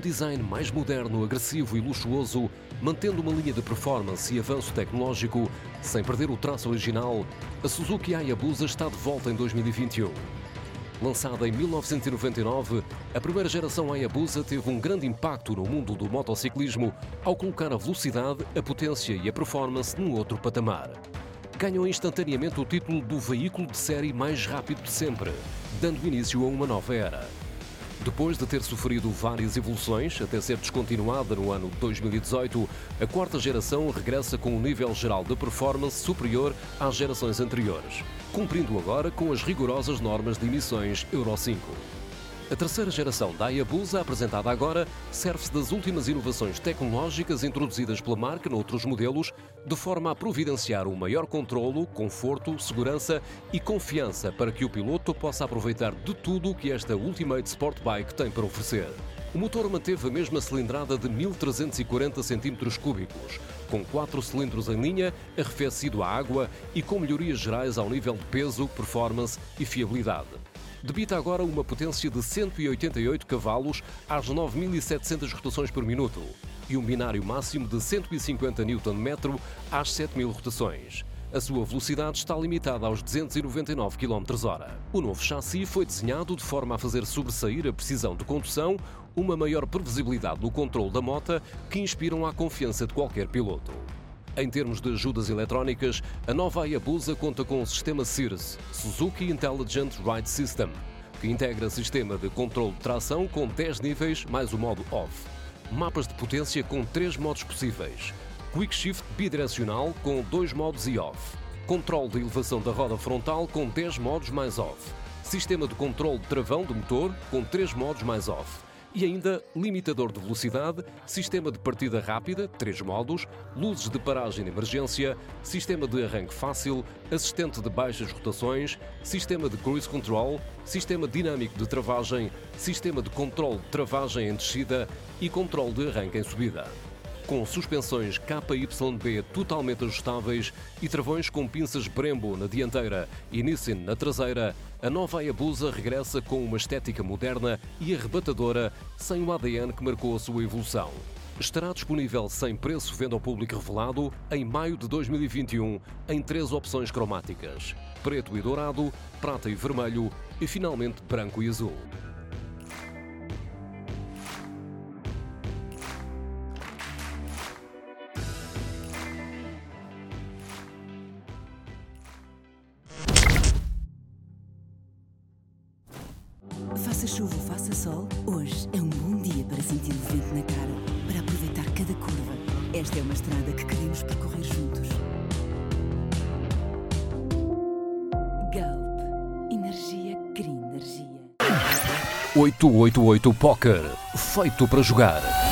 um design mais moderno, agressivo e luxuoso, mantendo uma linha de performance e avanço tecnológico, sem perder o traço original, a Suzuki Hayabusa está de volta em 2021. Lançada em 1999, a primeira geração Hayabusa teve um grande impacto no mundo do motociclismo ao colocar a velocidade, a potência e a performance num outro patamar. Ganhou instantaneamente o título do veículo de série mais rápido de sempre, dando início a uma nova era. Depois de ter sofrido várias evoluções, até ser descontinuada no ano 2018, a quarta geração regressa com um nível geral de performance superior às gerações anteriores, cumprindo agora com as rigorosas normas de emissões Euro 5. A terceira geração da Hayabusa, apresentada agora, serve-se das últimas inovações tecnológicas introduzidas pela marca noutros modelos, de forma a providenciar um maior controlo, conforto, segurança e confiança para que o piloto possa aproveitar de tudo o que esta Ultimate Sport Bike tem para oferecer. O motor manteve a mesma cilindrada de 1340 cm3, com quatro cilindros em linha, arrefecido a água e com melhorias gerais ao nível de peso, performance e fiabilidade debita agora uma potência de 188 cavalos às 9.700 rotações por minuto e um binário máximo de 150 Nm às 7.000 rotações. A sua velocidade está limitada aos 299 km/h. O novo chassi foi desenhado de forma a fazer sobressair a precisão de condução, uma maior previsibilidade no controle da moto que inspiram a confiança de qualquer piloto. Em termos de ajudas eletrónicas, a nova Hayabusa conta com o sistema SIRS, Suzuki Intelligent Ride System, que integra sistema de controle de tração com 10 níveis mais o modo OFF. Mapas de potência com 3 modos possíveis. Quick Shift bidirecional com 2 modos e off. Controle de elevação da roda frontal com 10 modos mais off. Sistema de controle de travão do motor com 3 modos mais off e ainda limitador de velocidade, sistema de partida rápida, 3 modos, luzes de paragem de emergência, sistema de arranque fácil, assistente de baixas rotações, sistema de cruise control, sistema dinâmico de travagem, sistema de controle de travagem em descida e controle de arranque em subida com suspensões KYB totalmente ajustáveis e travões com pinças Brembo na dianteira e Nissin na traseira, a nova Hayabusa regressa com uma estética moderna e arrebatadora, sem o ADN que marcou a sua evolução. Estará disponível sem preço venda ao público revelado em maio de 2021 em três opções cromáticas: preto e dourado, prata e vermelho e finalmente branco e azul. Faça chuva ou faça sol, hoje é um bom dia para sentir o vento na cara, para aproveitar cada curva. Esta é uma estrada que queremos percorrer juntos. Galp. Energia Green Energia. 888 Poker. Feito para jogar.